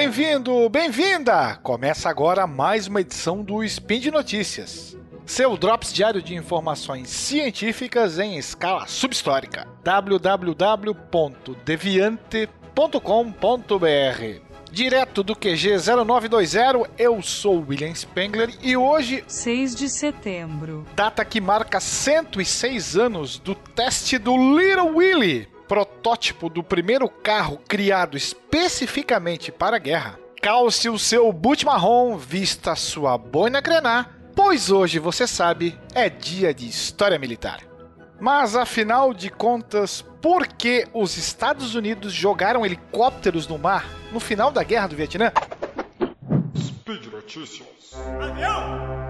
Bem-vindo, bem-vinda! Começa agora mais uma edição do Spin de Notícias. Seu drops diário de informações científicas em escala subhistórica. www.deviante.com.br Direto do QG 0920, eu sou William Spengler e hoje, 6 de setembro, data que marca 106 anos do teste do Little Willy, protótipo do primeiro carro criado especificamente para a guerra. Calce o seu boot marrom, vista sua boina grená, pois hoje, você sabe, é dia de história militar. Mas afinal de contas, por que os Estados Unidos jogaram helicópteros no mar no final da Guerra do Vietnã? Speed Notícias. Avião!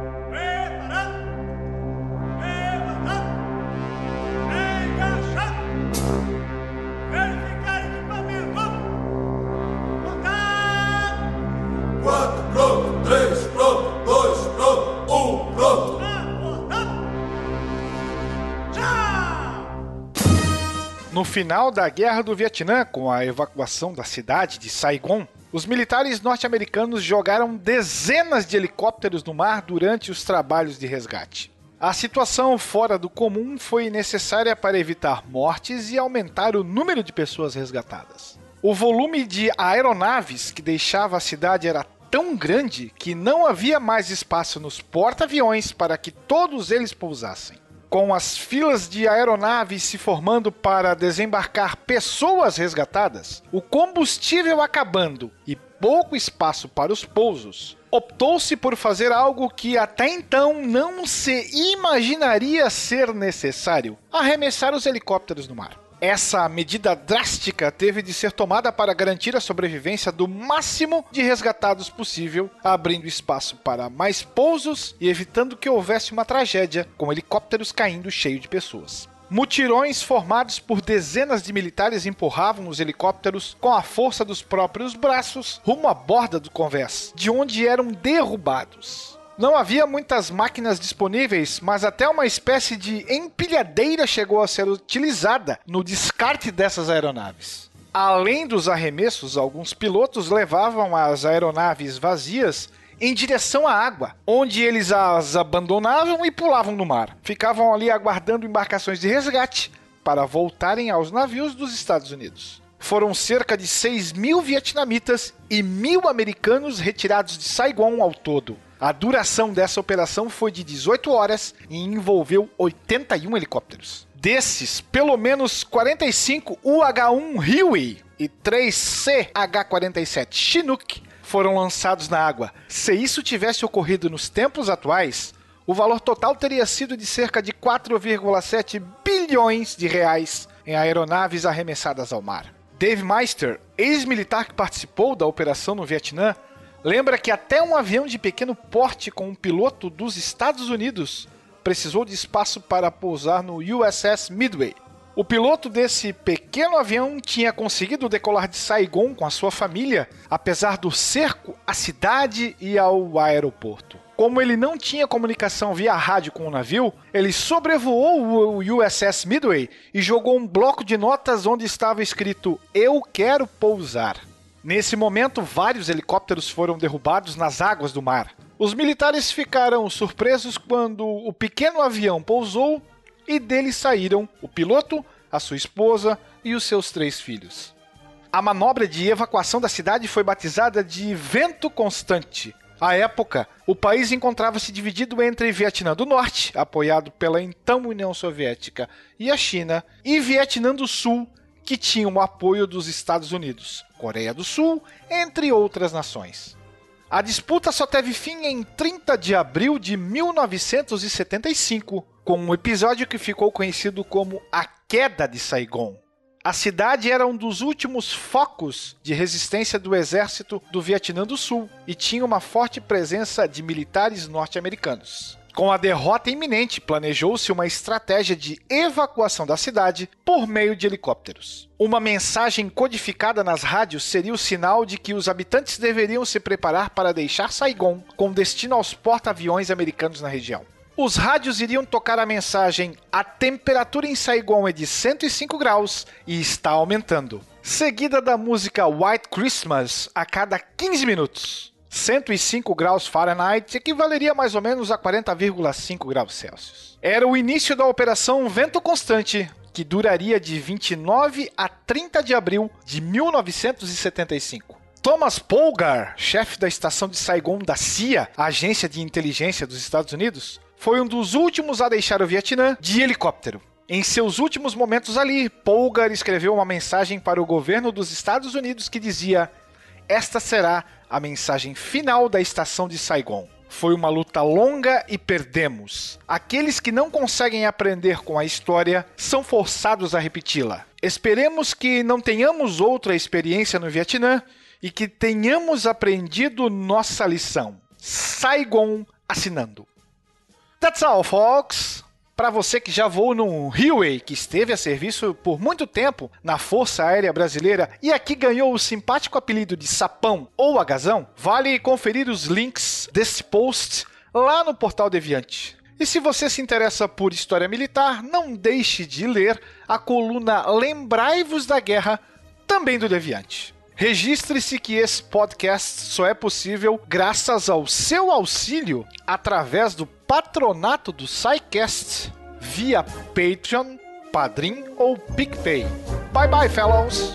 Final da Guerra do Vietnã, com a evacuação da cidade de Saigon, os militares norte-americanos jogaram dezenas de helicópteros no mar durante os trabalhos de resgate. A situação fora do comum foi necessária para evitar mortes e aumentar o número de pessoas resgatadas. O volume de aeronaves que deixava a cidade era tão grande que não havia mais espaço nos porta-aviões para que todos eles pousassem. Com as filas de aeronaves se formando para desembarcar pessoas resgatadas, o combustível acabando e pouco espaço para os pousos, optou-se por fazer algo que até então não se imaginaria ser necessário: arremessar os helicópteros no mar. Essa medida drástica teve de ser tomada para garantir a sobrevivência do máximo de resgatados possível, abrindo espaço para mais pousos e evitando que houvesse uma tragédia, com helicópteros caindo cheio de pessoas. Mutirões formados por dezenas de militares empurravam os helicópteros com a força dos próprios braços rumo à borda do convés, de onde eram derrubados. Não havia muitas máquinas disponíveis, mas até uma espécie de empilhadeira chegou a ser utilizada no descarte dessas aeronaves. Além dos arremessos, alguns pilotos levavam as aeronaves vazias em direção à água, onde eles as abandonavam e pulavam no mar. Ficavam ali aguardando embarcações de resgate para voltarem aos navios dos Estados Unidos. Foram cerca de 6 mil vietnamitas e mil americanos retirados de Saigon ao todo. A duração dessa operação foi de 18 horas e envolveu 81 helicópteros. Desses, pelo menos 45 UH-1 Huey e 3 CH-47 Chinook foram lançados na água. Se isso tivesse ocorrido nos tempos atuais, o valor total teria sido de cerca de 4,7 bilhões de reais em aeronaves arremessadas ao mar. Dave Meister, ex-militar que participou da operação no Vietnã, lembra que até um avião de pequeno porte com um piloto dos Estados Unidos precisou de espaço para pousar no USS Midway. O piloto desse pequeno avião tinha conseguido decolar de Saigon com a sua família, apesar do cerco à cidade e ao aeroporto. Como ele não tinha comunicação via rádio com o navio, ele sobrevoou o USS Midway e jogou um bloco de notas onde estava escrito: Eu quero pousar. Nesse momento, vários helicópteros foram derrubados nas águas do mar. Os militares ficaram surpresos quando o pequeno avião pousou e dele saíram o piloto, a sua esposa e os seus três filhos. A manobra de evacuação da cidade foi batizada de Vento Constante. À época, o país encontrava-se dividido entre Vietnã do Norte, apoiado pela então União Soviética, e a China, e Vietnã do Sul, que tinha o apoio dos Estados Unidos, Coreia do Sul, entre outras nações. A disputa só teve fim em 30 de abril de 1975, com um episódio que ficou conhecido como a Queda de Saigon. A cidade era um dos últimos focos de resistência do exército do Vietnã do Sul e tinha uma forte presença de militares norte-americanos. Com a derrota iminente, planejou-se uma estratégia de evacuação da cidade por meio de helicópteros. Uma mensagem codificada nas rádios seria o sinal de que os habitantes deveriam se preparar para deixar Saigon com destino aos porta-aviões americanos na região. Os rádios iriam tocar a mensagem: a temperatura em Saigon é de 105 graus e está aumentando. seguida da música White Christmas a cada 15 minutos. 105 graus Fahrenheit equivaleria mais ou menos a 40,5 graus Celsius. Era o início da Operação Vento Constante, que duraria de 29 a 30 de abril de 1975. Thomas Polgar, chefe da estação de Saigon da CIA, agência de inteligência dos Estados Unidos, foi um dos últimos a deixar o Vietnã de helicóptero. Em seus últimos momentos ali, Polgar escreveu uma mensagem para o governo dos Estados Unidos que dizia: Esta será a mensagem final da estação de Saigon. Foi uma luta longa e perdemos. Aqueles que não conseguem aprender com a história são forçados a repeti-la. Esperemos que não tenhamos outra experiência no Vietnã e que tenhamos aprendido nossa lição. Saigon assinando. That's all, folks. Para você que já voou num Huey, que esteve a serviço por muito tempo na Força Aérea Brasileira e aqui ganhou o simpático apelido de Sapão ou Agazão, vale conferir os links desse post lá no portal Deviante. E se você se interessa por história militar, não deixe de ler a coluna Lembrai-vos da Guerra, também do Deviante. Registre-se que esse podcast só é possível graças ao seu auxílio através do patronato do SciCast via Patreon, Padrim ou PicPay. Bye bye, fellows!